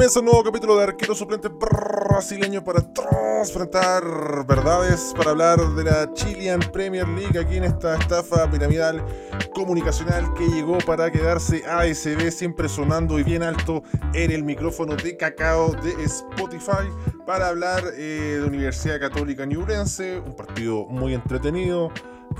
Comienza un nuevo capítulo de Arquero Suplente Brasileño para enfrentar verdades, para hablar de la Chilean Premier League aquí en esta estafa piramidal comunicacional que llegó para quedarse ASB siempre sonando y bien alto en el micrófono de cacao de Spotify para hablar eh, de Universidad Católica Ñublense, un partido muy entretenido,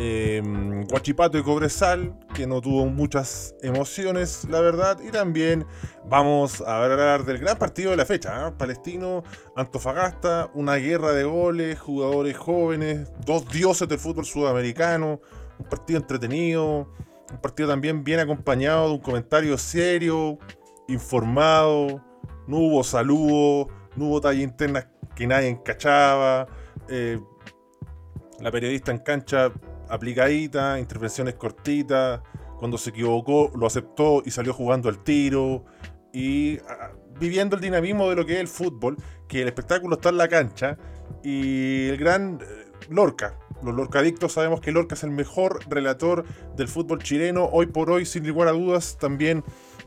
eh, Guachipato y Cobresal, que no tuvo muchas emociones, la verdad. Y también vamos a hablar del gran partido de la fecha, ¿eh? Palestino, Antofagasta, una guerra de goles, jugadores jóvenes, dos dioses del fútbol sudamericano, un partido entretenido, un partido también bien acompañado de un comentario serio, informado, no hubo saludo, no hubo talla interna que nadie encachaba. Eh, la periodista en cancha aplicadita, intervenciones cortitas, cuando se equivocó lo aceptó y salió jugando al tiro y ah, viviendo el dinamismo de lo que es el fútbol, que el espectáculo está en la cancha y el gran eh, Lorca. Los Lorcadictos sabemos que Lorca es el mejor relator del fútbol chileno, hoy por hoy, sin lugar a dudas, también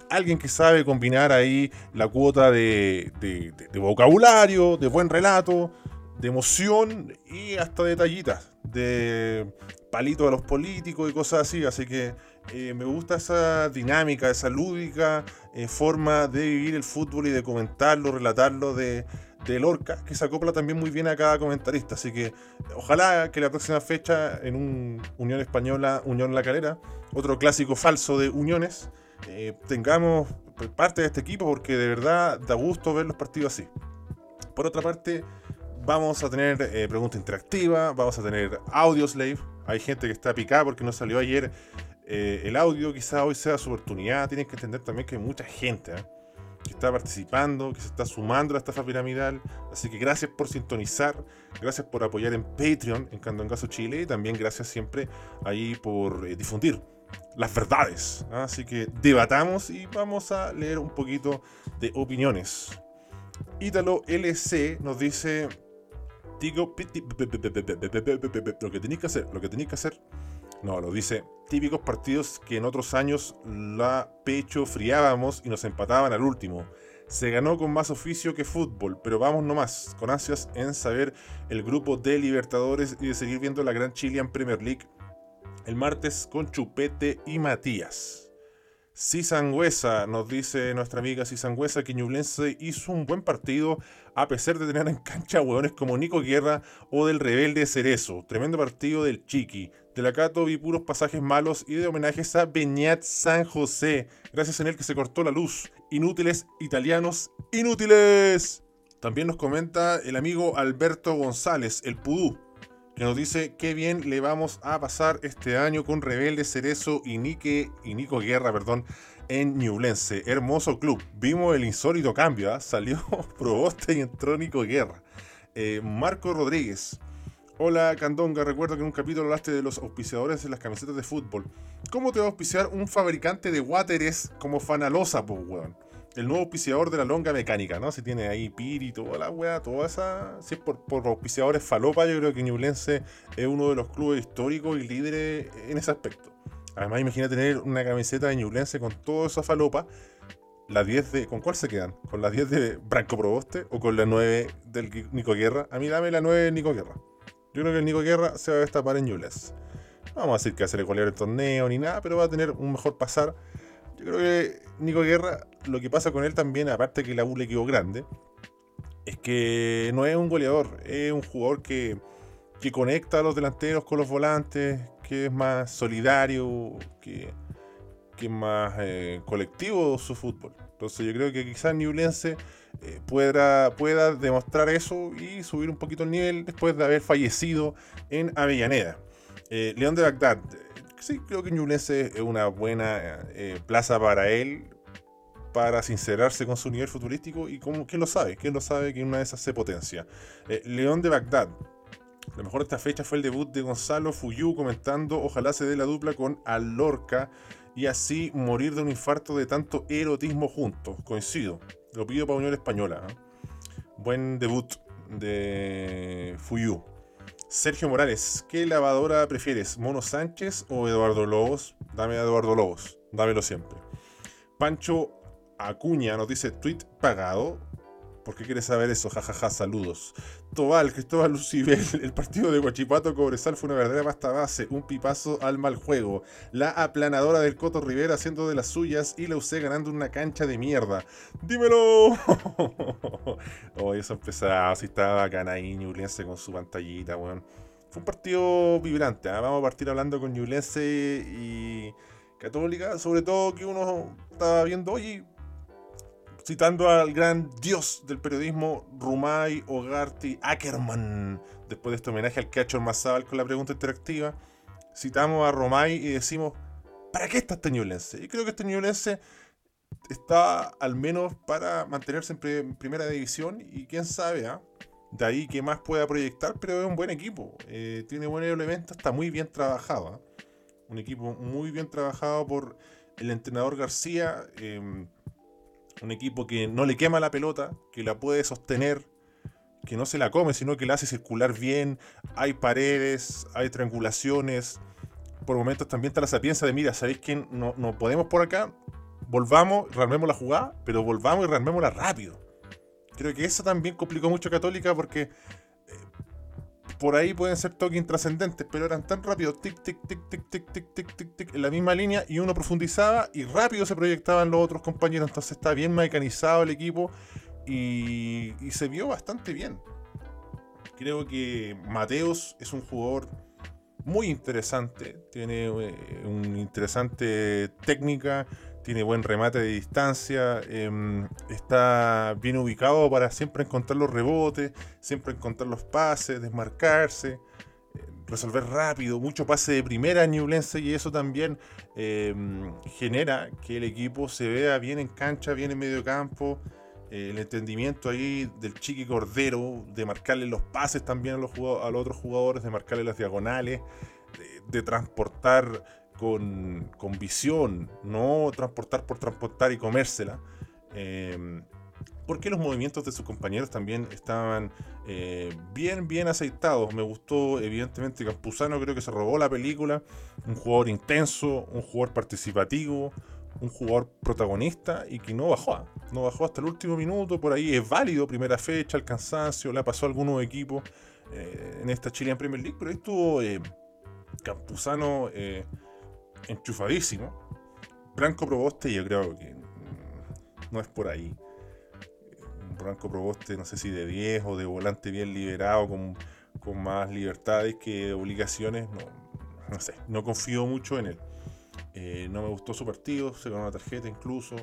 alguien que sabe combinar ahí la cuota de, de vocabulario, de buen relato, de emoción y hasta detallitas, de palito de los políticos y cosas así. Así que eh, me gusta esa dinámica, esa lúdica eh, forma de vivir el fútbol y de comentarlo, relatarlo de, de Lorca, que se acopla también muy bien a cada comentarista. Así que ojalá que la próxima fecha en un Unión Española, Unión La Calera, otro clásico falso de Uniones, eh, tengamos parte de este equipo porque de verdad da gusto ver los partidos así. Por otra parte, vamos a tener pregunta interactiva, vamos a tener audio slave, hay gente que está picada porque no salió ayer eh, el audio. Quizá hoy sea su oportunidad. Tienen que entender también que hay mucha gente ¿eh? que está participando, que se está sumando a la estafa piramidal. Así que gracias por sintonizar. Gracias por apoyar en Patreon, en Cando en Caso Chile. Y también gracias siempre ahí por eh, difundir las verdades. Así que debatamos y vamos a leer un poquito de opiniones. Ítalo LC nos dice lo que tenéis que hacer, lo que tenéis que hacer. No, lo dice, típicos partidos que en otros años la pecho friábamos y nos empataban al último. Se ganó con más oficio que fútbol, pero vamos nomás, con ansias en saber el grupo de Libertadores y de seguir viendo la Gran Chilean Premier League el martes con Chupete y Matías. Sangüesa, nos dice nuestra amiga Sangüesa, que Ñublense hizo un buen partido a pesar de tener en cancha hueones como Nico Guerra o del rebelde Cerezo. Tremendo partido del Chiqui. De la Cato vi puros pasajes malos y de homenajes a Beñat San José. Gracias en él que se cortó la luz. Inútiles italianos, inútiles. También nos comenta el amigo Alberto González, el Pudú que nos dice qué bien le vamos a pasar este año con Rebelde Cerezo y, Nike, y Nico Guerra perdón, en Ñublense. Hermoso club. Vimos el insólito cambio. ¿ah? Salió Proboste y entró Nico Guerra. Eh, Marco Rodríguez. Hola Candonga, recuerdo que en un capítulo hablaste de los auspiciadores de las camisetas de fútbol. ¿Cómo te va a auspiciar un fabricante de wateres como Fanalosa, pues weón? el nuevo auspiciador de la longa mecánica, ¿no? Si tiene ahí Piri, toda la weá, toda esa. Si es por, por auspiciadores falopa, yo creo que Ñublense es uno de los clubes históricos y líderes en ese aspecto. Además, imagina tener una camiseta de Ñublense con toda esa falopa. La 10 de. ¿Con cuál se quedan? ¿Con la 10 de Branco Proboste o con la 9 del Nico Guerra? A mí dame la 9 de Nico Guerra. Yo creo que el Nico Guerra se va a destapar en Ñublense. No vamos a decir que hace el el torneo ni nada, pero va a tener un mejor pasar yo creo que Nico Guerra, lo que pasa con él también, aparte que la U le quedó grande, es que no es un goleador, es un jugador que, conecta a los delanteros con los volantes, que es más solidario, que, que es más eh, colectivo su fútbol. Entonces yo creo que quizás Newlense eh, pueda, pueda demostrar eso y subir un poquito el nivel después de haber fallecido en Avellaneda. Eh, León de Bagdad, sí, creo que Ñublense es una buena eh, plaza para él para sincerarse con su nivel futbolístico y como, ¿quién lo sabe? ¿Quién lo sabe que una de esas se potencia? Eh, León de Bagdad. Lo mejor de esta fecha fue el debut de Gonzalo Fuyú comentando ojalá se dé la dupla con Alorca y así morir de un infarto de tanto erotismo juntos. Coincido. Lo pido para Unión Española. ¿eh? Buen debut de Fuyú. Sergio Morales, ¿qué lavadora prefieres? ¿Mono Sánchez o Eduardo Lobos? Dame a Eduardo Lobos, dámelo siempre. Pancho Acuña nos dice tweet pagado. ¿Por qué quieres saber eso? Jajaja, ja, ja, saludos. Tobal, Cristóbal Lucibel, el partido de Guachipato Cobresal fue una verdadera pasta base, un pipazo al mal juego. La aplanadora del Coto Rivera haciendo de las suyas y la usé ganando una cancha de mierda. ¡Dímelo! oh, eso empezaba, así estaba ahí Ñublense con su pantallita, weón. Fue un partido vibrante, ¿eh? vamos a partir hablando con Ñublense y Católica, sobre todo que uno estaba viendo, oye, citando al gran dios del periodismo, Rumay Ogarty Ackerman, después de este homenaje al hecho el con la pregunta interactiva, citamos a Rumay y decimos, ¿para qué está este Ñublense? Y creo que este Ñublense está al menos para mantenerse en, primera división y quién sabe, ¿ah? de ahí que más pueda proyectar, pero es un buen equipo, eh, tiene buenos elementos, está muy bien trabajado, ¿ah? un equipo muy bien trabajado por el entrenador García. Un equipo que no le quema la pelota, que la puede sostener, que no se la come, sino que la hace circular bien. Hay paredes, hay triangulaciones. Por momentos también está la sapiencia de, mira, ¿sabéis que no, no podemos por acá? Volvamos, rearmemos la jugada, pero volvamos y rearmémosla rápido. Creo que eso también complicó mucho a Católica porque por ahí pueden ser toques intrascendentes, pero eran tan rápidos, tic, tic, tic, tic, tic, tic, tic, tic, tic, en la misma línea, y uno profundizaba y rápido se proyectaban los otros compañeros. Entonces está bien mecanizado el equipo y, se vio bastante bien. Creo que Mateos es un jugador muy interesante, tiene eh, una interesante técnica, tiene buen remate de distancia, em, está bien ubicado para siempre encontrar los rebotes, siempre encontrar los pases, desmarcarse, eh, resolver rápido, mucho pase de primera Newlense y eso también em, genera que el equipo se vea bien en cancha, bien en medio campo. Eh, el entendimiento ahí del Chiqui Cordero, de marcarle los pases también a los, a los otros jugadores, de marcarle las diagonales, de transportar con, visión, no transportar por transportar y comérsela. Eh, porque los movimientos de sus compañeros también estaban eh, bien, bien aceitados. Me gustó, evidentemente, Campuzano, creo que se robó la película. Un jugador intenso, un jugador participativo, un jugador protagonista y que no bajó. No bajó hasta el último minuto. Por ahí es válido, primera fecha, el cansancio, le pasó a algunos equipos eh, en esta Chilean Premier League, pero ahí estuvo Campuzano enchufadísimo. Branco Proboste yo creo que no es por ahí. Branco Proboste no sé si de viejo o de volante bien liberado, con, más libertades que obligaciones, no, sé, no confío mucho en él. Eh, no me gustó su partido, se ganó una tarjeta incluso.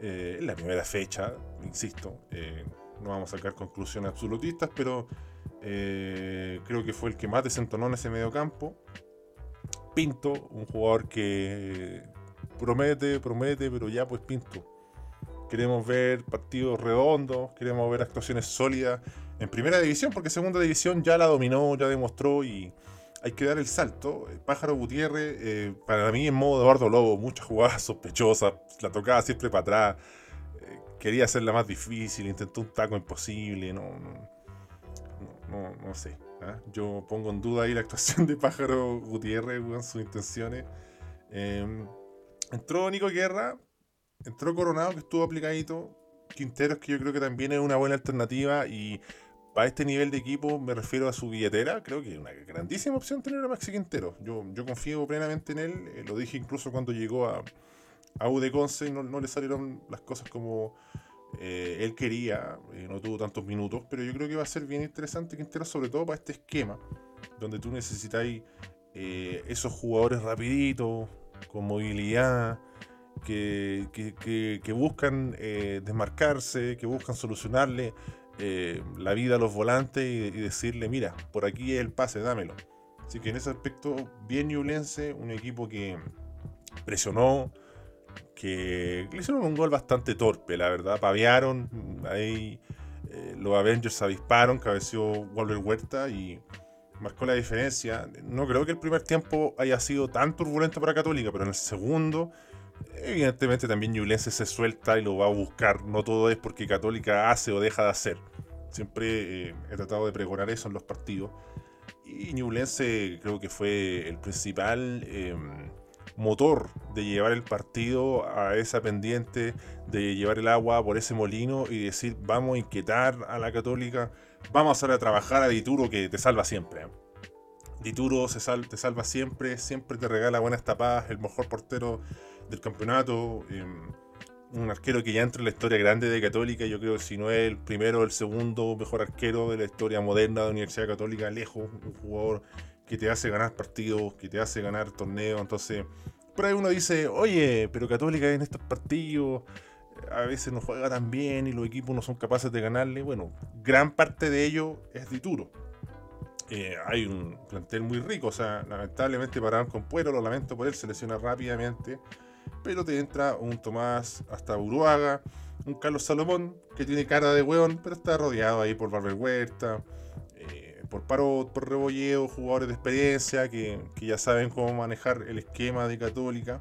Eh, en la primera fecha, insisto, eh, no vamos a sacar conclusiones absolutistas, pero creo que fue el que más desentonó en ese medio campo. Pinto, un jugador que promete, promete, pero ya pues Pinto. Queremos ver partidos redondos, queremos ver actuaciones sólidas en primera división, porque segunda división ya la dominó, ya demostró y hay que dar el salto. Pájaro Gutiérrez, eh, para mí en modo Eduardo Lobo, muchas jugadas sospechosas, la tocaba siempre para atrás, eh, quería hacerla más difícil, intentó un taco imposible, no, no, no sé. ¿Ah? Yo pongo en duda ahí la actuación de Pájaro Gutiérrez, con sus intenciones. Em, entró Nico Guerra, entró Coronado, que estuvo aplicadito. Quinteros, que yo creo que también es una buena alternativa. Y para este nivel de equipo, me refiero a su billetera. Creo que es una grandísima opción tener a Maxi Quintero. Yo, yo confío plenamente en él. Eh, lo dije incluso cuando llegó a, a Conce y no, no le salieron las cosas como eh, él quería, eh, no tuvo tantos minutos, pero yo creo que va a ser bien interesante Quintero, sobre todo para este esquema, donde tú necesitáis eh, esos jugadores rapiditos, con movilidad, que, que, buscan desmarcarse, que buscan solucionarle la vida a los volantes y, decirle, mira, por aquí es el pase, dámelo. Así que en ese aspecto, bien Ñublense, un equipo que presionó, que le hicieron un gol bastante torpe, la verdad. Pavearon, ahí eh, los Avengers avisparon, cabeció Walter Huerta y marcó la diferencia. No creo que el primer tiempo haya sido tan turbulento para Católica, pero en el segundo, evidentemente también Ñublense se suelta y lo va a buscar. No todo es porque Católica hace o deja de hacer. Siempre eh, he tratado de pregonar eso en los partidos. Y Ñublense creo que fue el principal. Em, motor de llevar el partido a esa pendiente, de llevar el agua por ese molino y decir vamos a inquietar a la católica, vamos a salir a trabajar a Dituro que te salva siempre. ¿eh? Dituro te salva siempre, siempre te regala buenas tapadas, el mejor portero del campeonato. Em, un arquero que ya entra en la historia grande de Católica, yo creo que si no es el primero, el segundo mejor arquero de la historia moderna de la Universidad Católica, lejos, un jugador que te hace ganar partidos, que te hace ganar torneos, entonces, por ahí uno dice, oye, pero Católica en estos partidos a veces no juega tan bien y los equipos no son capaces de ganarle, bueno, gran parte de ello es Dituro. Eh, hay un plantel muy rico, o sea, lamentablemente pararon con Puero, lo lamento por él, se rápidamente pero te entra un Tomás hasta Uruaga, un Carlos Salomón, que tiene cara de hueón, pero está rodeado ahí por Barber Huerta, por Parot, por Rebolleo, jugadores de experiencia que, ya saben cómo manejar el esquema de Católica.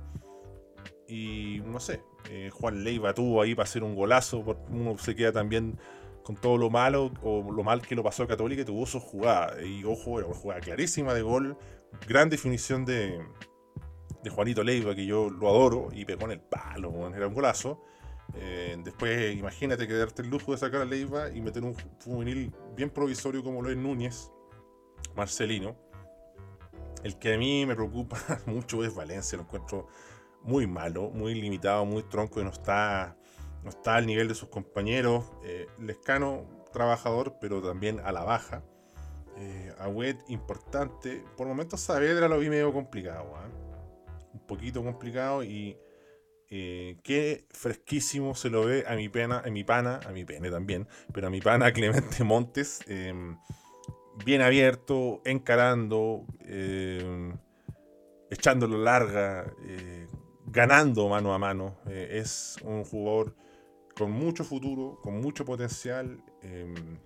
Y no sé, eh, Juan Leiva tuvo ahí para hacer un golazo, uno se queda también con todo lo malo o lo mal que lo pasó Católica y tuvo su jugada. Y ojo, era una jugada clarísima de gol, gran definición de, de Juanito Leiva, que yo lo adoro, y pegó en el palo, era un golazo. Eh, después, imagínate que darte el lujo de sacar a Leiva y meter un juvenil bien provisorio como lo es Núñez, Marcelino. El que a mí me preocupa mucho es Valencia, lo encuentro muy malo, muy limitado, muy tronco y no está, no está al nivel de sus compañeros. Eh, Lescano, trabajador, pero también a la baja. Eh, importante. Por momentos Saavedra lo vi medio complicado. ¿eh? un poquito complicado y eh, qué fresquísimo se lo ve a mi pena, a mi pana, a mi pene también, pero a mi pana Clemente Montes, em, bien abierto, encarando, em, echándolo larga, eh, ganando mano a mano. Eh, es un jugador con mucho futuro, con mucho potencial em,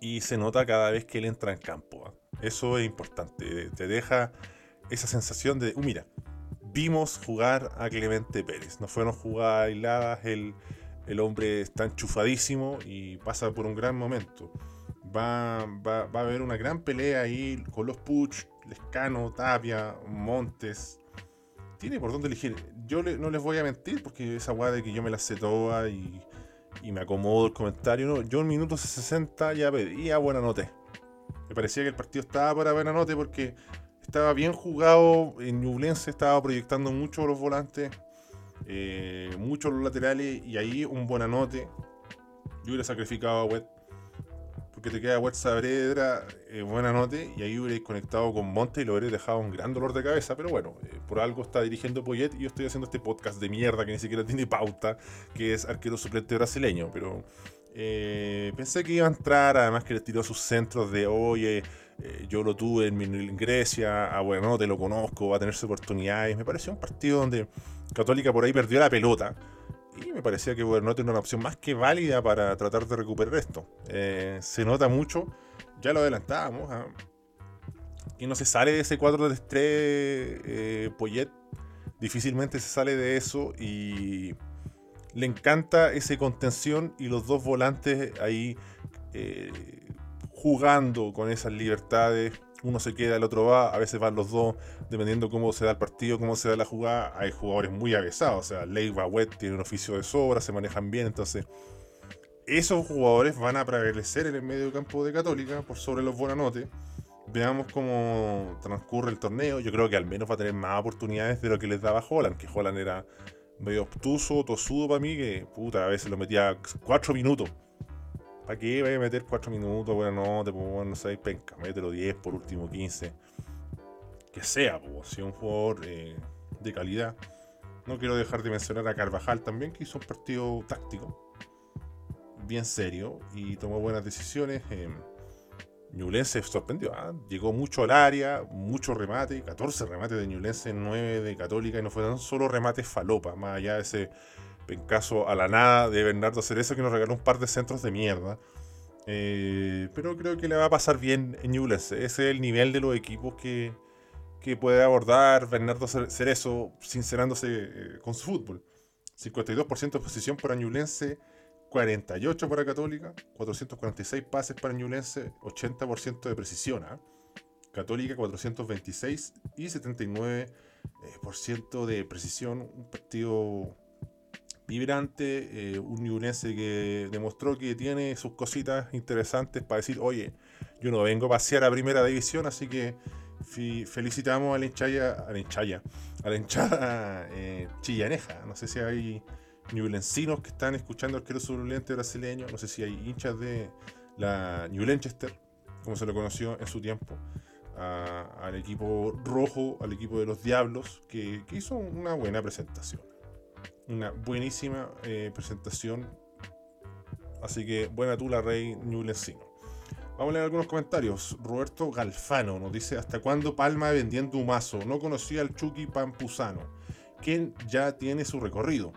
y se nota cada vez que él entra en campo. ¿ah? Eso es importante, te deja esa sensación de, uh, mira, vimos jugar a Clemente Pérez. No fueron jugadas aisladas, el, el hombre está enchufadísimo y pasa por un gran momento. Va, va, va a haber una gran pelea ahí con los Puch, Lescano, Tapia, Montes. Tiene por dónde elegir. Yo no les voy a mentir porque esa guada de que yo me la sé toda y, y me acomodo el comentario. Yo en minutos 60 ya pedía buena nota. Me parecía que el partido estaba para buena nota porque estaba bien jugado. En Ñublense estaba proyectando mucho los volantes, eh, mucho los laterales y ahí un buen anote. Yo hubiera sacrificado a Wet porque te queda Wet Sabredra, eh, buen anote y ahí hubiera conectado con Monte y lo hubiera dejado un gran dolor de cabeza. Pero bueno, eh, por algo está dirigiendo Poyet y yo estoy haciendo este podcast de mierda que ni siquiera tiene pauta, que es arquero suplente brasileño. Pero eh, pensé que iba a entrar, además que le tiró sus centros de oye eh, yo lo tuve en, Grecia, ah, bueno, no te lo conozco, va a tener sus oportunidades. Me pareció un partido donde Católica por ahí perdió la pelota. Y me parecía que no era una opción más que válida para tratar de recuperar esto. Eh, se nota mucho, ya lo adelantábamos, ¿ah? y no se sale de ese 4 de 3 eh, Poyet. Difícilmente se sale de eso y le encanta ese contención y los dos volantes ahí eh, jugando con esas libertades. Uno se queda, el otro va, a veces van los dos, dependiendo cómo se da el partido, cómo se da la jugada. Hay jugadores muy avesados, o sea, Leiva, Wet tiene un oficio de sobra, se manejan bien, entonces esos jugadores van a prevalecer en el medio campo de Católica por sobre los Buenanotes. Veamos cómo transcurre el torneo. Yo creo que al menos va a tener más oportunidades de lo que les daba Holland, que Holland era medio obtuso, tosudo para mí, que puta, a veces lo metía cuatro minutos. ¿Para qué vaya a meter 4 minutos? Bueno, no, te pongo, no sé, penca, mételo 10 por último 15. Que sea, pues, si un jugador eh, de calidad. No quiero dejar de mencionar a Carvajal también, que hizo un partido táctico, bien serio, y tomó buenas decisiones. Eh, Ñublense sorprendió, ¿ah? llegó mucho al área, mucho remate, 14 remates de Ñublense, 9 de Católica, y no fueron solo remates falopa, más allá de ese en caso a la nada de Bernardo Cerezo, que nos regaló un par de centros de mierda. Eh, pero creo que le va a pasar bien en Newlands. Ese es el nivel de los equipos que, que puede abordar Bernardo Cerezo, sincerándose eh, con su fútbol. 52% de posición para Ñublense, 48 para Católica, 446 pases para Ñublense, 80% de precisión. ¿ah? Católica 426 y 79 por ciento de precisión, un partido vibrante, un Ñublense que demostró que tiene sus cositas interesantes para decir, oye, yo no vengo a pasear a primera división, así que felicitamos a la hinchaya, a la hinchaya, a la hinchada eh, chillaneja. No sé si hay ñublencinos que están escuchando el quiero brasileño, no sé si hay hinchas de la New Lanchester, como se lo conoció en su tiempo, al equipo rojo, al equipo de los Diablos, que, hizo una buena presentación. Una buenísima eh, presentación. Así que buena tú la rey ñublencino. Vamos a leer algunos comentarios. Roberto Galfano nos dice: ¿Hasta cuándo Palma vendiendo humazo? No conocía al Chucky Pampuzano, quien ya tiene su recorrido.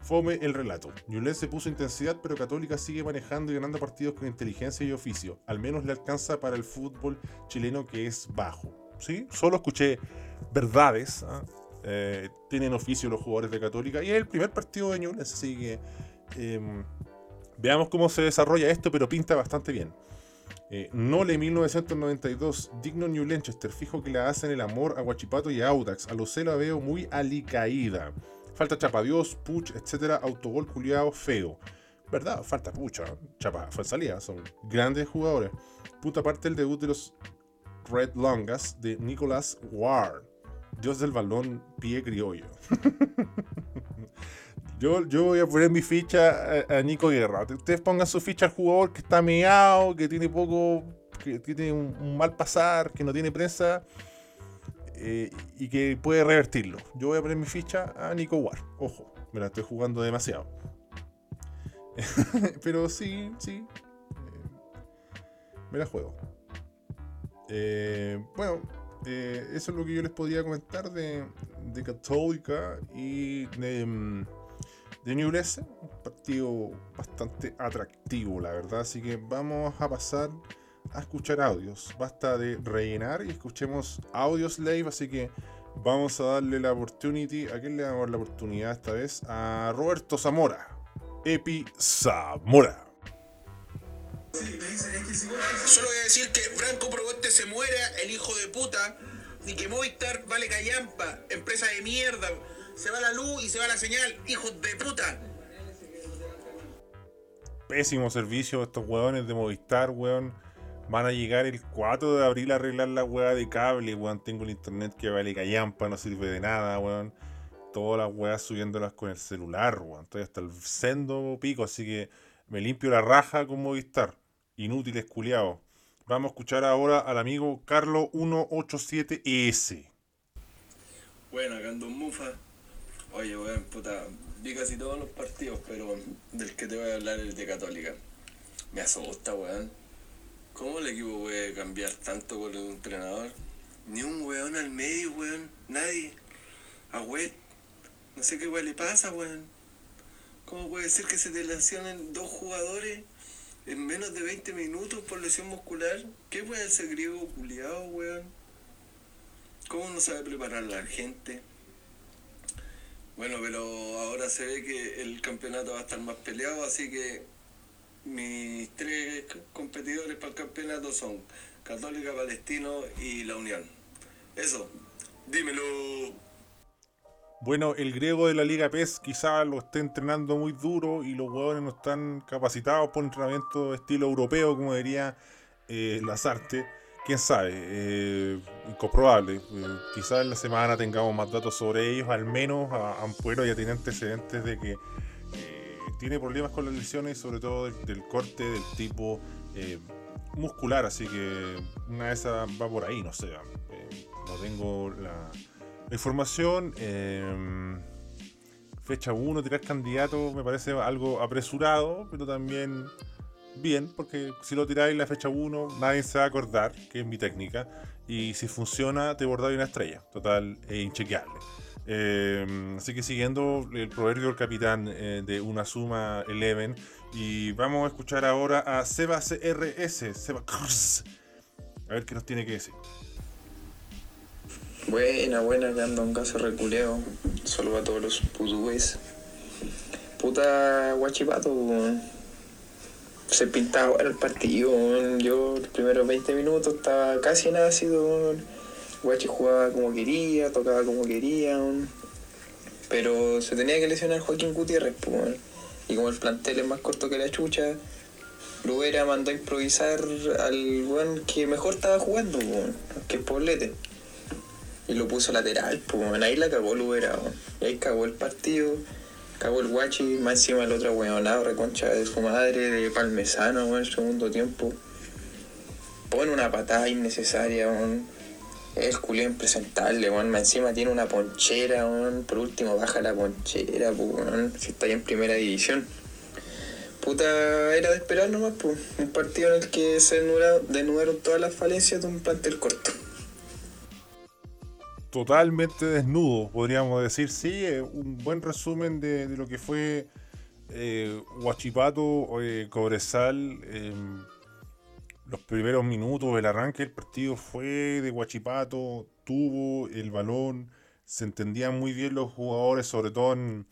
Fome el relato. Ñulet se puso intensidad, pero Católica sigue manejando y ganando partidos con inteligencia y oficio. Al menos le alcanza para el fútbol chileno que es bajo. ¿Sí? Solo escuché verdades. ¿ah? Eh, tienen oficio los jugadores de Católica. Y es el primer partido de Ñulet, así que em, veamos cómo se desarrolla esto, pero pinta bastante bien. Eh, Nole 1992, digno New Lanchester, fijo que le hacen el amor a Guachipato y a Audax. A los la veo muy alicaída. Falta Chapa Dios, Puch, etcétera, autogol culiado feo. ¿Verdad? Falta Pucha, Chapa, fue salida, son grandes jugadores. Puta parte el debut de los Red Longas de Nicolas Ward. Dios del balón, pie criollo. Yo, voy a poner mi ficha a, Nico Guerra. Ustedes pongan su ficha al jugador que está meado, que tiene poco, que tiene un, mal pasar, que no tiene prensa eh, y que puede revertirlo. Yo voy a poner mi ficha a Nico War. Ojo, me la estoy jugando demasiado. Pero sí, sí. Eh, me la juego. Eh, bueno, eso es lo que yo les podía comentar de, de Católica y de. Mm, de Newell's, un partido bastante atractivo, la verdad. Así que vamos a pasar a escuchar audios. Basta de rellenar y escuchemos audios live. Así que vamos a darle la opportunity. ¿A quién le damos la oportunidad esta vez? A Roberto Zamora. Epi Zamora. Solo voy a decir que Franco Proboste se muera, el hijo de puta, y que Movistar vale callampa, empresa de mierda se va la luz y se va la señal, hijos de puta. Pésimo servicio estos hueones de Movistar, weón. Van a llegar el 4 de abril a arreglar la hueá de cable, weón. Tengo el internet que vale callampa, no sirve de nada, weón. Todas las weas subiéndolas con el celular, weón. Estoy hasta el sendo pico, así que me limpio la raja con Movistar. Inútiles culiados. Vamos a escuchar ahora al amigo Carlos 187S. Bueno, acá Mufa. Oye, weón, puta, vi casi todos los partidos, pero del que te voy a hablar es de Católica. Me asusta, weón. ¿Cómo el equipo puede cambiar tanto con el entrenador? Ni un weón al medio, weón. Nadie. A weón. No sé qué weón le pasa, weón. ¿Cómo puede ser que se te lesionen dos jugadores en menos de 20 minutos por lesión muscular? ¿Qué puede ser griego culiado, weón? ¿Cómo no sabe preparar la gente? Bueno, pero ahora se ve que el campeonato va a estar más peleado, así que mis tres competidores para el campeonato son Católica, Palestino y La Unión. Eso, dímelo. Bueno, el griego de la Liga PES quizás lo esté entrenando muy duro y los jugadores no están capacitados por entrenamiento de estilo europeo, como diría eh, Lazarte quién sabe, eh, incomprobable. Eh, quizás en la semana tengamos más datos sobre ellos, al menos a, Ampuero ya tiene antecedentes de que eh, tiene problemas con las lesiones, sobre todo del, corte del tipo eh, muscular, así que una de esas va por ahí, no sé, no tengo la, la información. fecha 1, tirar candidato me parece algo apresurado, pero también bien, porque si lo tiráis la fecha 1, nadie se va a acordar, que es mi técnica, y si funciona, te bordáis una estrella, total e inchequeable. Eh, así que siguiendo el proverbio del capitán eh, de una suma Eleven, y vamos a escuchar ahora a Seba CRS, Seba a ver qué nos tiene que decir. Buena, buena, que anda un caso reculeo. Solo a todos los putues. Puta guachipato, se pintaba el partido. Yo los primeros 20 minutos estaba casi nacido. Guachi jugaba como quería, tocaba como quería, pero se tenía que lesionar Joaquín Gutiérrez, pues, weón. y como el plantel es más corto que la chucha, Lubera mandó a improvisar al weón que mejor estaba jugando, weón, que es Poblete. Y lo puso lateral, pues, ahí la cagó Lubera, weón. y ahí cagó el partido. Cagó el guachi, más encima el otro weonado, reconcha de su madre, de Palmesano, en el segundo tiempo. Pone una patada innecesaria, weón. Es culé impresentable, weón. Más encima tiene una ponchera, weón. Por último baja la ponchera, pues, weón. Si está ahí en primera división. Puta, era de esperar nomás, pues. Un partido en el que se desnudaron todas las falencias de un plantel corto. Totalmente desnudo, podríamos decir. Sí, eh, un buen resumen de, lo que fue eh, Huachipato, eh, Cobresal. em, los primeros minutos, el arranque del partido fue de Huachipato, tuvo el balón, se entendían muy bien los jugadores, sobre todo en,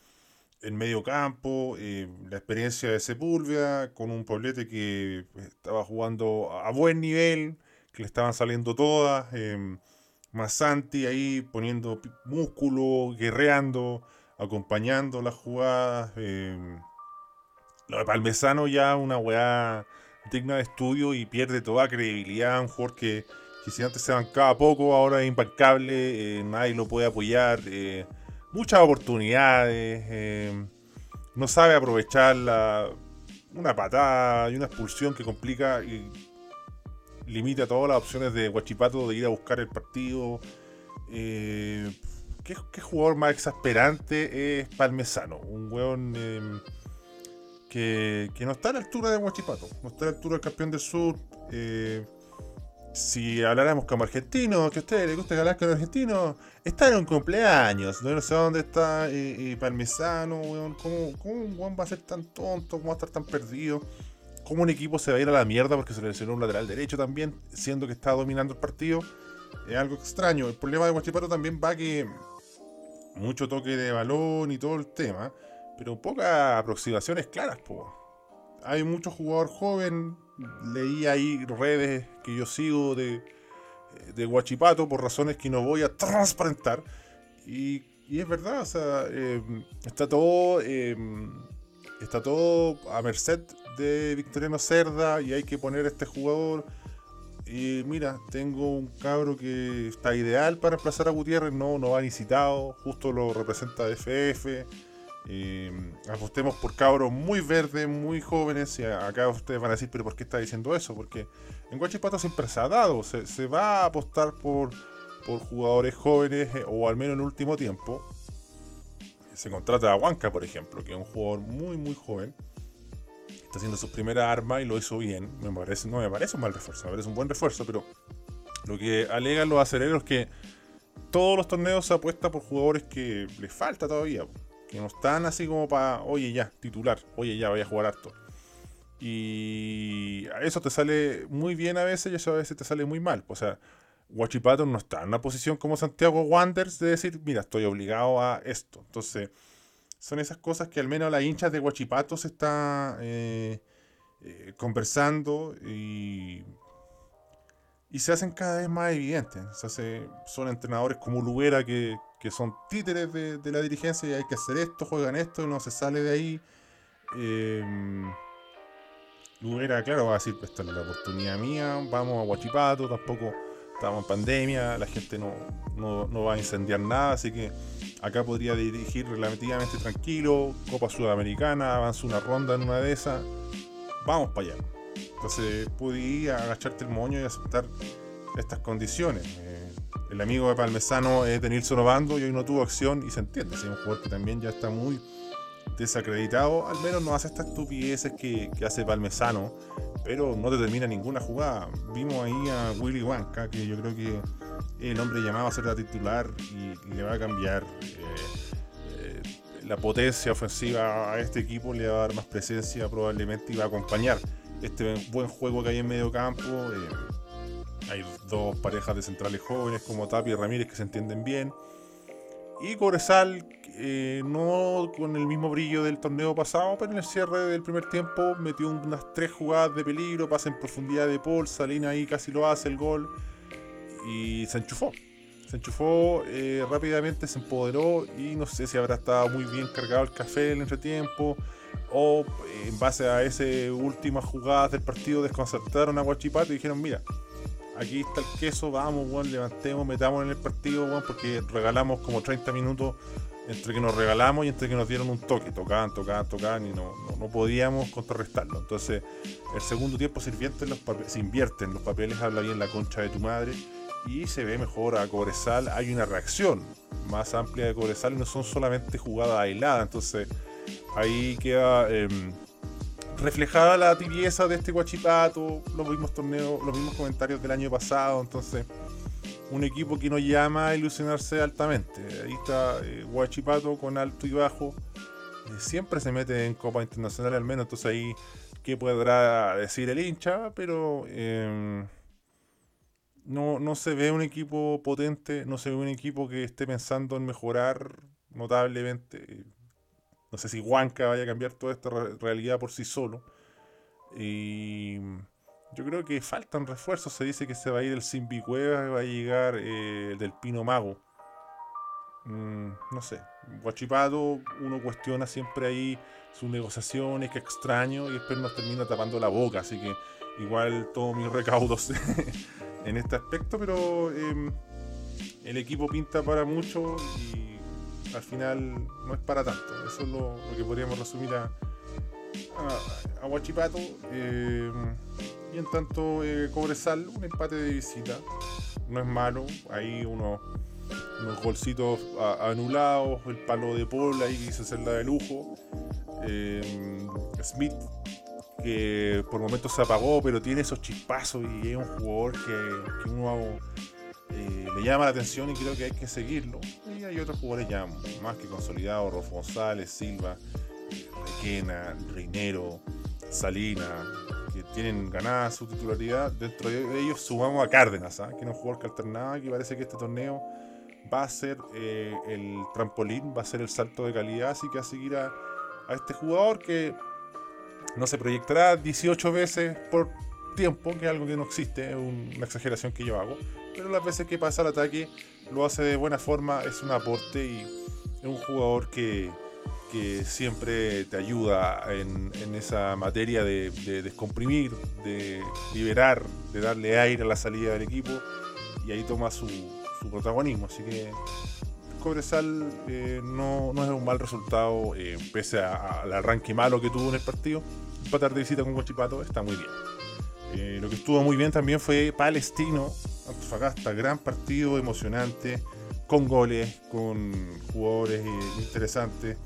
en medio campo, la experiencia de Sepúlveda, con un Poblete que estaba jugando a buen nivel, que le estaban saliendo todas, eh, más Santi ahí poniendo músculo, guerreando, acompañando las jugadas. eh, lo de Palmesano ya una weá digna de estudio y pierde toda credibilidad. Un jugador que, si antes se bancaba poco, ahora es imbancable, eh, nadie lo puede apoyar. eh, muchas oportunidades, eh, no sabe aprovechar la, una patada y una expulsión que complica limita todas las opciones de Guachipato de ir a buscar el partido. Eh, ¿qué, jugador más exasperante es Palmesano? Un weón eh, que, que no está a la altura de Guachipato, no está a la altura del campeón del sur. eh, si habláramos como argentino, que a ustedes les gusta hablar con argentinos, está en un cumpleaños, no, sé dónde está Parmesano, weón, ¿cómo, ¿cómo un weón va a ser tan tonto? ¿Cómo va a estar tan perdido? ¿Cómo un equipo se va a ir a la mierda porque se le lesionó un lateral derecho también, siendo que está dominando el partido? Es algo extraño. El problema de Guachipato también va que mucho toque de balón y todo el tema, pero pocas aproximaciones claras, po. Hay mucho jugador joven, leí ahí redes que yo sigo de, de Guachipato por razones que no voy a transparentar. Y, y es verdad, o sea, eh, está todo eh, está todo a merced de Victoriano Cerda y hay que poner a este jugador. Y mira, tengo un cabro que está ideal para reemplazar a Gutiérrez, no, no va ni citado, justo lo representa FF. Eh, apostemos por cabros muy verdes, muy jóvenes. Y acá ustedes van a decir, pero ¿por qué está diciendo eso? Porque en Guachipato siempre se ha dado, se, va a apostar por, por jugadores jóvenes, eh, o al menos en último tiempo. Se contrata a Huanca, por ejemplo, que es un jugador muy, muy joven. Está haciendo sus primeras armas y lo hizo bien. Me parece, no me parece un mal refuerzo, me parece un buen refuerzo, pero lo que alegan los aceleros es que todos los torneos se apuesta por jugadores que les falta todavía, que no están así como para, oye ya, titular, oye ya, voy a jugar harto. Y eso te sale muy bien a veces y eso a veces te sale muy mal. O sea, Guachipato no está en una posición como Santiago Wanderers de decir, mira, estoy obligado a esto. Entonces, son esas cosas que al menos las hinchas de Guachipato se está eh, eh, conversando y, y se hacen cada vez más evidentes. Se hace- son entrenadores como Lubera que, que son títeres de, de la dirigencia y hay que hacer esto, juegan esto no se sale de ahí. Eh, claro, va a decir, esta es la oportunidad mía, vamos a Guachipato, tampoco estamos en pandemia, la gente no, no, no va a incendiar nada, así que acá podría dirigir relativamente tranquilo, Copa Sudamericana, avanza una ronda en una de esas, vamos para allá. Entonces pude agacharte el moño y aceptar estas condiciones. Eh, el amigo de Palmesano es de Nilson Obando y hoy no tuvo acción y se entiende, es un jugador que también ya está muy desacreditado, al menos no hace estas estupideces que, que hace Palmesano, pero no te termina ninguna jugada. Vimos ahí a Willy Wanka, que yo creo que el hombre llamado a ser la titular y, le va a cambiar eh, eh, la potencia ofensiva a este equipo, le va a dar más presencia probablemente y va a acompañar este buen juego que hay en medio campo. eh, hay dos parejas de centrales jóvenes como Tapia y Ramírez que se entienden bien. Y Cobresal, eh, no con el mismo brillo del torneo pasado, pero en el cierre del primer tiempo metió unas tres jugadas de peligro, pasa en profundidad de Paul, Salina ahí casi lo hace el gol y se enchufó. Se enchufó eh, rápidamente, se empoderó y no sé si habrá estado muy bien cargado el café en el entretiempo o eh, en base a esas últimas jugadas del partido desconcertaron a Guachipato y dijeron, mira, aquí está el queso, vamos, weón, levantemos, metamos en el partido, weón, porque regalamos como 30 minutos entre que nos regalamos y entre que nos dieron un toque, tocaban, tocaban, tocaban y no, no, podíamos contrarrestarlo. Entonces, el segundo tiempo se, los se invierten los papeles, habla bien la concha de tu madre y se ve mejor a Cobresal. Hay una reacción más amplia de Cobresal y no son solamente jugadas aisladas. Entonces, ahí queda em, reflejada la tibieza de este Guachipato, los mismos torneos, los mismos comentarios del año pasado. Entonces, un equipo que nos llama a ilusionarse altamente. Ahí está eh, Guachipato con alto y bajo. Eh, siempre se mete en Copa Internacional al menos, entonces ahí qué podrá decir el hincha, pero em, no, no se ve un equipo potente, no se ve un equipo que esté pensando en mejorar notablemente. No sé si Huanca vaya a cambiar toda esta realidad por sí solo. Y yo creo que faltan refuerzos. Se dice que se va a ir el Simbi Cuevas, va a llegar eh, el del Pino Mago. Mm, no sé. Guachipato, uno cuestiona siempre ahí sus negociaciones, que extraño, y después nos termina tapando la boca. Así que igual todos mis recaudos en este aspecto, pero em, el equipo pinta para mucho y al final no es para tanto. Eso es lo, que podríamos resumir a, a. Em, y en tanto eh, Cobresal, un empate de visita. No es malo. Ahí unos, golcitos anulados. El palo de Paul ahí quiso hacerla de lujo. Eh, Smith, que por momentos se apagó, pero tiene esos chispazos y es un jugador que, uno eh, le llama la atención y creo que hay que seguirlo. Y hay otros jugadores ya más que consolidados: Rolfo González, Silva, Requena, Reinero, Salina tienen ganada su titularidad. Dentro de ellos sumamos a Cárdenas, ¿ah? que no jugó que alternaba, que parece que este torneo va a ser eh, el trampolín, va a ser el salto de calidad, así que a seguir a, este jugador que no se proyectará 18 veces por tiempo, que es algo que no existe, es una exageración que yo hago, pero las veces que pasa el ataque lo hace de buena forma, es un aporte y es un jugador que que siempre te ayuda en, esa materia de, descomprimir, de liberar, de darle aire a la salida del equipo y ahí toma su, protagonismo. Así que Cobresal eh, no, es un mal resultado, eh, pese al arranque malo que tuvo en el partido. Empatar de visita con Cochipato está muy bien. Eh, lo que estuvo muy bien también fue Palestino, Antofagasta, gran partido emocionante, con goles, con jugadores interesantes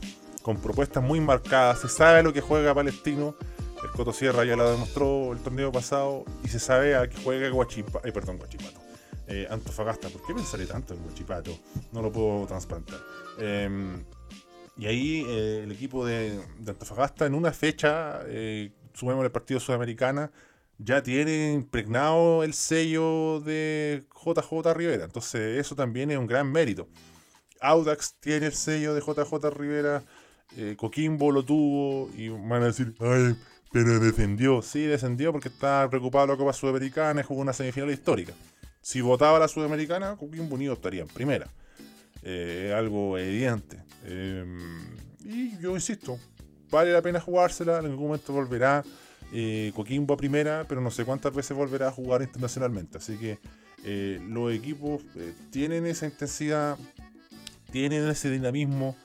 con propuestas muy marcadas. Se sabe lo que juega Palestino. El Coto Sierra ya lo demostró el torneo pasado. Y se sabe a qué juega Guachipato. Eh, perdón, Guachipato. Eh, Antofagasta. ¿Por qué pensaré tanto en Guachipato? No lo puedo transplantar. Em, y ahí eh, el equipo de, Antofagasta en una fecha, eh, sumemos el partido sudamericana, ya tiene impregnado el sello de JJ Rivera. Entonces eso también es un gran mérito. Audax tiene el sello de JJ Rivera. Eh, Coquimbo lo tuvo y van a decir, ay, pero defendió. Sí, descendió porque está preocupado la Copa Sudamericana y jugó una semifinal histórica. Si votaba la Sudamericana, Coquimbo Unido estaría en primera. Eh, algo evidente. Eh, y yo insisto, vale la pena jugársela, en algún momento volverá Coquimbo a primera, pero no sé cuántas veces volverá a jugar internacionalmente. Así que los equipos tienen esa intensidad, tienen ese dinamismo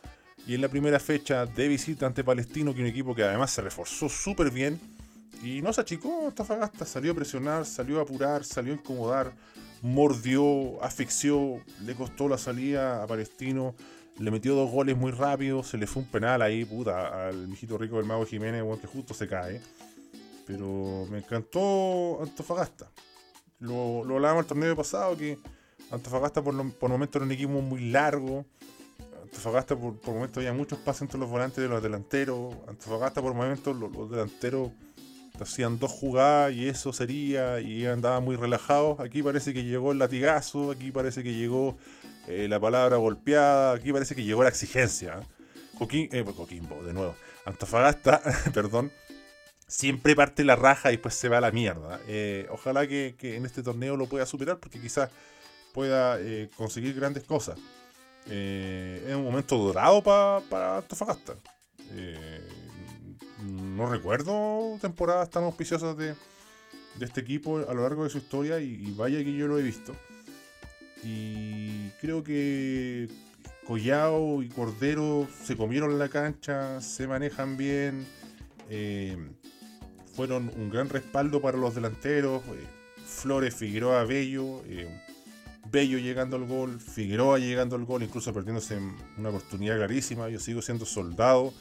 y en la primera fecha de visita ante Palestino, que un equipo que además se reforzó súper bien. Y no se achicó Tafagasta, salió a presionar, salió a apurar, salió a incomodar, mordió, asfixió, le costó la salida a Palestino, le metió dos goles muy rápido, se le fue un penal ahí, puta, al mijito rico del Mago Jiménez, que justo se cae. Pero me encantó Antofagasta. Lo, lo hablábamos el torneo pasado, que Antofagasta por, por momentos era un equipo muy largo, Antofagasta por, por momentos había muchos pases entre los volantes de los delanteros. Antofagasta por momentos los, delanteros hacían dos jugadas y eso sería, y andaban muy relajados. Aquí parece que llegó el latigazo, aquí parece que llegó eh, la palabra golpeada, aquí parece que llegó la exigencia. Eh, pues, Coquimbo, de nuevo. Antofagasta, perdón, siempre parte la raja y después se va a la mierda. Eh, ojalá que, que, en este torneo lo pueda superar porque quizás pueda eh, conseguir grandes cosas. Eh, es un momento dorado para Antofagasta. no recuerdo temporadas tan auspiciosas de, este equipo a lo largo de su historia y, vaya que yo lo he visto. Y creo que Collao y Cordero se comieron la cancha, se manejan bien, fueron un gran respaldo para los delanteros. Flores, Figueroa, Bello. Bello llegando al gol, Figueroa llegando al gol, incluso perdiéndose una oportunidad clarísima. Yo sigo siendo soldado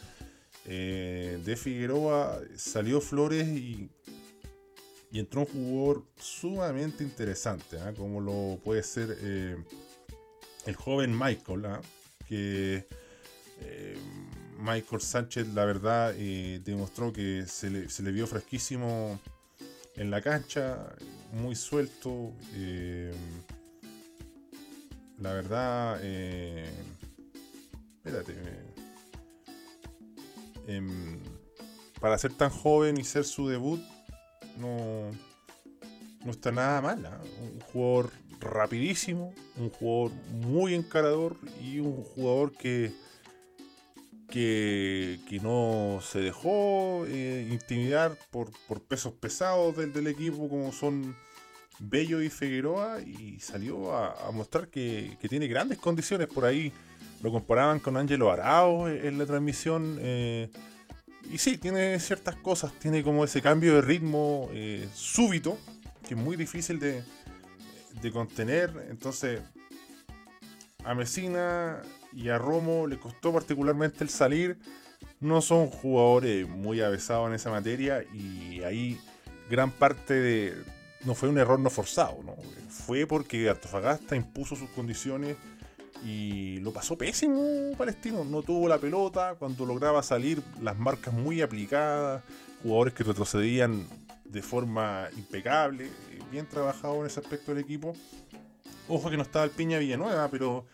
eh, de Figueroa. Salió Flores y, y entró un jugador sumamente interesante, ¿ah? como lo puede ser eh, el joven Michael, ¿ah? que eh, Michael Sánchez, la verdad, demostró que se le, vio fresquísimo en la cancha, muy suelto la verdad, eh, espérate, em, para ser tan joven y ser su debut, no, no está nada mal. ¿ah? Un jugador rapidísimo, un jugador muy encarador y un jugador que, que, no se dejó eh, intimidar por, pesos pesados del, equipo como son Bello y Figueroa y salió a, mostrar que, tiene grandes condiciones por ahí. Lo comparaban con Ángelo Arao en la transmisión. Eh, y sí, tiene ciertas cosas. Tiene como ese cambio de ritmo eh, súbito, que es muy difícil de, contener. Entonces, a Mesina y a Romo le costó particularmente el salir. No son jugadores muy avesados en esa materia y ahí gran parte de, no fue un error no forzado, ¿no? Fue porque Antofagasta impuso sus condiciones y lo pasó pésimo Palestino. No tuvo la pelota, cuando lograba salir las marcas muy aplicadas, jugadores que retrocedían de forma impecable, bien trabajado en ese aspecto del equipo. Ojo que no estaba el Piña Villanueva, pero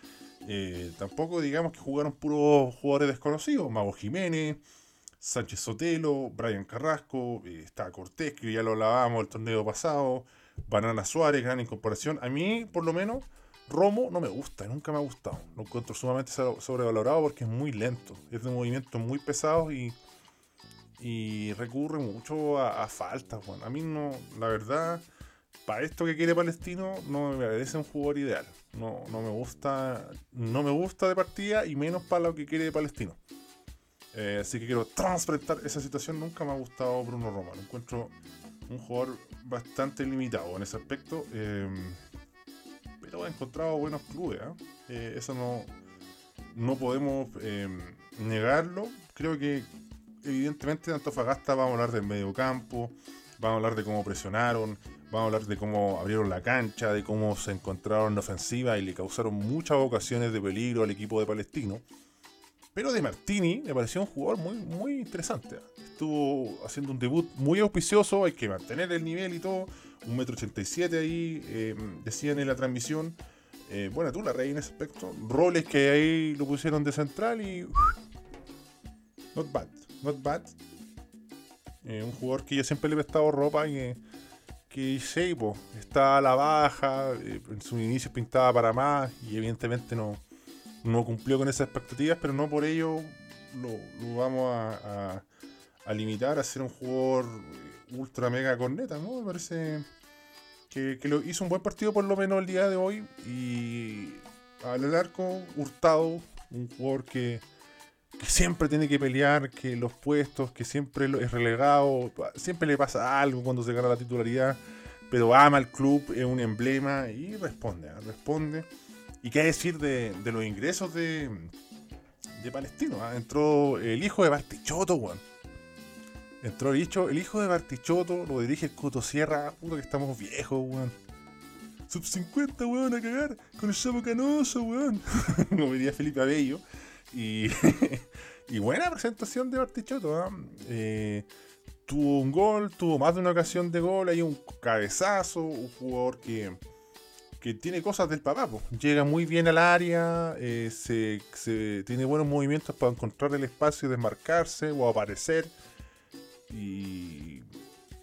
eh, tampoco digamos que jugaron puros jugadores desconocidos. Mago Jiménez, Sánchez Sotelo, Brian Carrasco, eh, está Cortés, que ya lo hablábamos el torneo pasado, Banana Suárez, gran incorporación. A mí, por lo menos, Romo no me gusta, nunca me ha gustado. Lo encuentro sumamente sobrevalorado porque es muy lento, es de movimientos muy pesados y, y recurre mucho a, faltas. Bueno, a mí no, la verdad, para esto que quiere Palestino, no me parece un jugador ideal. No, no me gusta, no me gusta de partida y menos para lo que quiere Palestino. Eh, así que quiero transparentar esa situación. Nunca me ha gustado Bruno Roma. Lo encuentro un jugador bastante limitado en ese aspecto. Eh, pero he encontrado buenos clubes. Eh, eso no, no podemos negarlo. Creo que evidentemente de Antofagasta vamos a hablar del medio campo. Vamos a hablar de cómo presionaron. Vamos a hablar de cómo abrieron la cancha, de cómo se encontraron en ofensiva y le causaron muchas ocasiones de peligro al equipo de Palestino. Pero de Martini me pareció un jugador muy, muy interesante. Estuvo haciendo un debut muy auspicioso, hay que mantener el nivel y todo. Un metro ochenta y siete ahí, eh, decían en la transmisión. Eh, bueno, tú la rey en ese aspecto. Roles que ahí lo pusieron de central y. Not bad, not bad. Eh, un jugador que yo siempre le he prestado ropa y que, que sí, está a la baja. en su inicio pintaba para más y evidentemente no no cumplió con esas expectativas, pero no por ello lo, vamos a, limitar a ser un jugador ultra mega corneta, ¿no? Me parece que, lo hizo un buen partido por lo menos el día de hoy y al arco Hurtado, un jugador que, siempre tiene que pelear, que los puestos, que siempre es relegado, siempre le pasa algo cuando se gana la titularidad, pero ama al club, es un emblema y responde, ¿ah? responde. ¿Y qué decir de, los ingresos de, Palestino? Ah? Entró el hijo de Bartichotto, weón. Entró el hijo, el hijo de Bartichotto, lo dirige el Coto Sierra, puto que estamos viejos, weón. Sub 50, weón, a cagar, con el chapo canoso, weón. Como diría Felipe Abello. Y, buena presentación de Bartichotto, ¿ah? eh, tuvo un gol, tuvo más de una ocasión de gol, hay un cabezazo, un jugador que que tiene cosas del papá. Llega muy bien al área, eh, se, tiene buenos movimientos para encontrar el espacio y desmarcarse o aparecer. Y,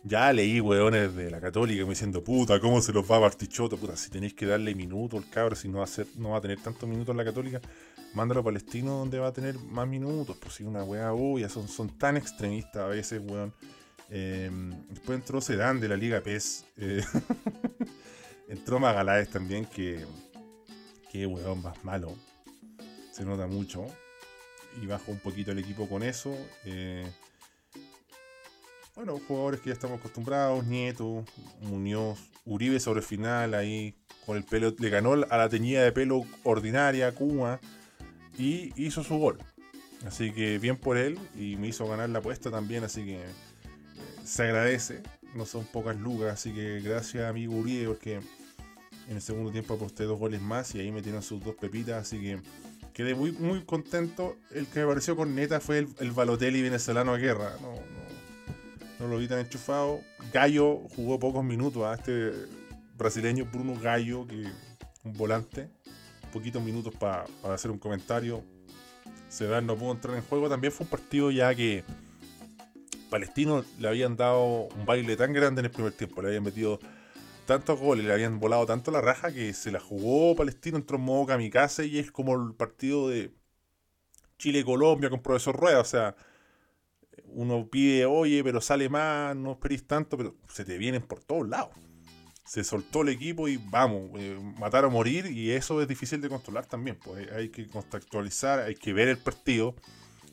Ya leí weones de la Católica me diciendo, puta, ¿cómo se los va Bartichotto? Puta, si tenéis que darle minutos al cabro, si no va a, no va a tener tantos minutos en la Católica, mándalo a Palestino donde va a tener más minutos. Pues si una weá obvia, son, son tan extremistas a veces, weón. Eh, después entró Sedán de la Liga PES. Eh, entró Magaláes también, que, que weón más malo. Se nota mucho. Y bajó un poquito el equipo con eso. Eh, bueno, jugadores que ya estamos acostumbrados, Nieto, Muñoz, Uribe sobre final ahí con el pelo, le ganó a la teñida de pelo ordinaria, Kuma, y hizo su gol. Así que bien por él y me hizo ganar la apuesta también, así que eh, se agradece. No son pocas lucas, así que gracias amigo Uribe porque en el segundo tiempo aposté dos goles más y ahí metieron sus dos pepitas, así que quedé muy, muy contento. El que me pareció con neta fue el, el Balotelli venezolano a guerra. No, no, no lo vi tan enchufado. Gallo jugó pocos minutos a este brasileño Bruno Gallo, que un volante. Poquitos minutos para hacer un comentario. Sedar no pudo entrar en juego. También fue un partido ya que Palestino le habían dado un baile tan grande en el primer tiempo. Le habían metido tantos goles, le habían volado tanto la raja que se la jugó Palestino, entró en modo kamikaze y es como el partido de Chile-Colombia con profesor Rueda. O sea, uno pide, oye, pero sale más, no esperís tanto, pero se te vienen por todos lados. Se soltó el equipo y vamos, eh, matar o morir, y eso es difícil de controlar también. Pues hay que contextualizar, hay que ver el partido,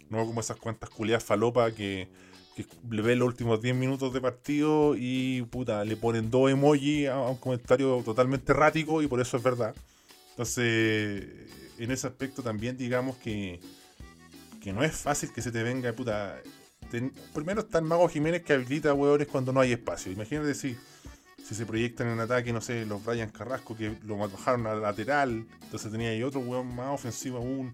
no como esas cuentas culiadas falopa que, que ven los últimos 10 minutos de partido y puta, le ponen dos emojis a un comentario totalmente errático y por eso es verdad. Entonces, en ese aspecto también digamos que, que no es fácil que se te venga, puta, primero está el Mago Jiménez que habilita hueones cuando no hay espacio. Imagínate si, si se proyectan en ataque, no sé, los Brian Carrasco que lo bajaron al lateral. Entonces tenía ahí otro hueón más ofensivo aún.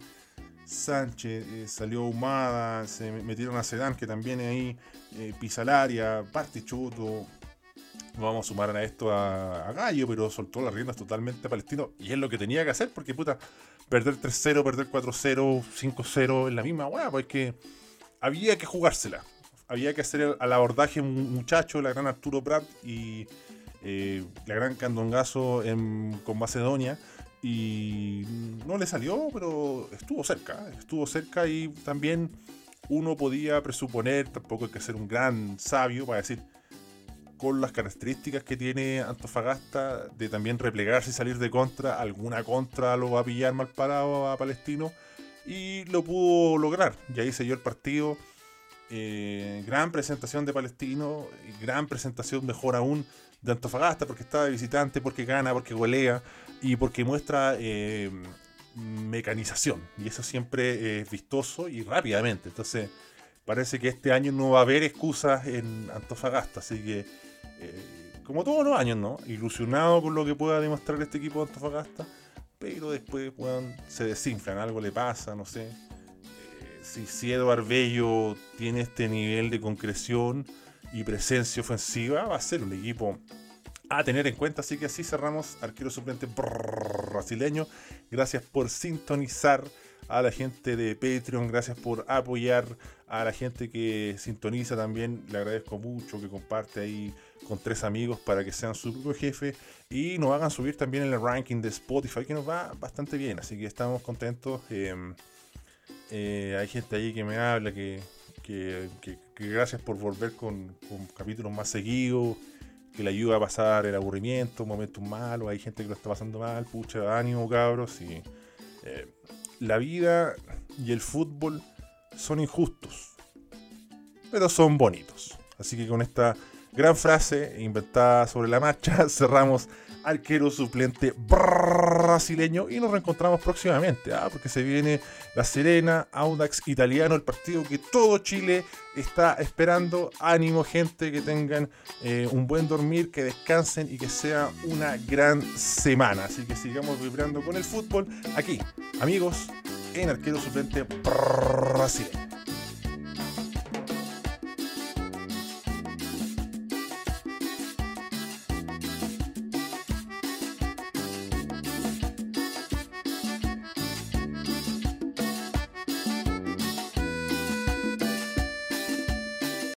Sánchez, eh, salió Humada, se metieron a Sedán que también ahí eh, área, Partichuto. Vamos a sumar a esto a, Gallo, pero soltó las riendas totalmente a Palestino. Y es lo que tenía que hacer, porque puta, perder 3-0, perder 4-0, 5-0 en la misma hueá, porque había que jugársela. Había que hacer al abordaje muchacho, la gran Arturo Prat y eh, la gran Candongazo con Macedonia. Y no le salió, pero estuvo cerca. Estuvo cerca y también uno podía presuponer, tampoco hay que ser un gran sabio para decir, con las características que tiene Antofagasta, de también replegarse y salir de contra, alguna contra lo va a pillar mal parado a Palestino y lo pudo lograr. Y ahí se dio el partido. Eh, gran presentación de Palestino, gran presentación mejor aún de Antofagasta, porque está de visitante, porque gana, porque golea y porque muestra eh, mecanización. Y eso siempre es vistoso y rápidamente. Entonces, parece que este año no va a haber excusas en Antofagasta. Así que, eh, como todos los años, ¿no? Ilusionado con lo que pueda demostrar este equipo de Antofagasta pero después se desinflan, algo le pasa, no sé. Eh, si, si Eduard Bello tiene este nivel de concreción y presencia ofensiva, va a ser un equipo a tener en cuenta. Así que así cerramos, arquero suplente brasileño. Gracias por sintonizar a la gente de Patreon, gracias por apoyar a la gente que sintoniza también. Le agradezco mucho que comparte ahí con tres amigos para que sean su propio jefe y nos hagan subir también en el ranking de Spotify, que nos va bastante bien. Así que estamos contentos. Em, eh, hay gente ahí que me habla que, que, gracias por volver con, capítulos más seguidos, que le ayuda a pasar el aburrimiento, momentos malos. Hay gente que lo está pasando mal, pucha, ánimo, cabros. Y eh, la vida y el fútbol son injustos, pero son bonitos. Así que con esta Gran frase inventada sobre la marcha. Cerramos arquero suplente brasileño y nos reencontramos próximamente, ¿ah? porque se viene La Serena, Audax Italiano, el partido que todo Chile está esperando. Ánimo gente, que tengan eh, un buen dormir, que descansen y que sea una gran semana. Así que sigamos vibrando con el fútbol aquí, amigos, en arquero suplente brasileño.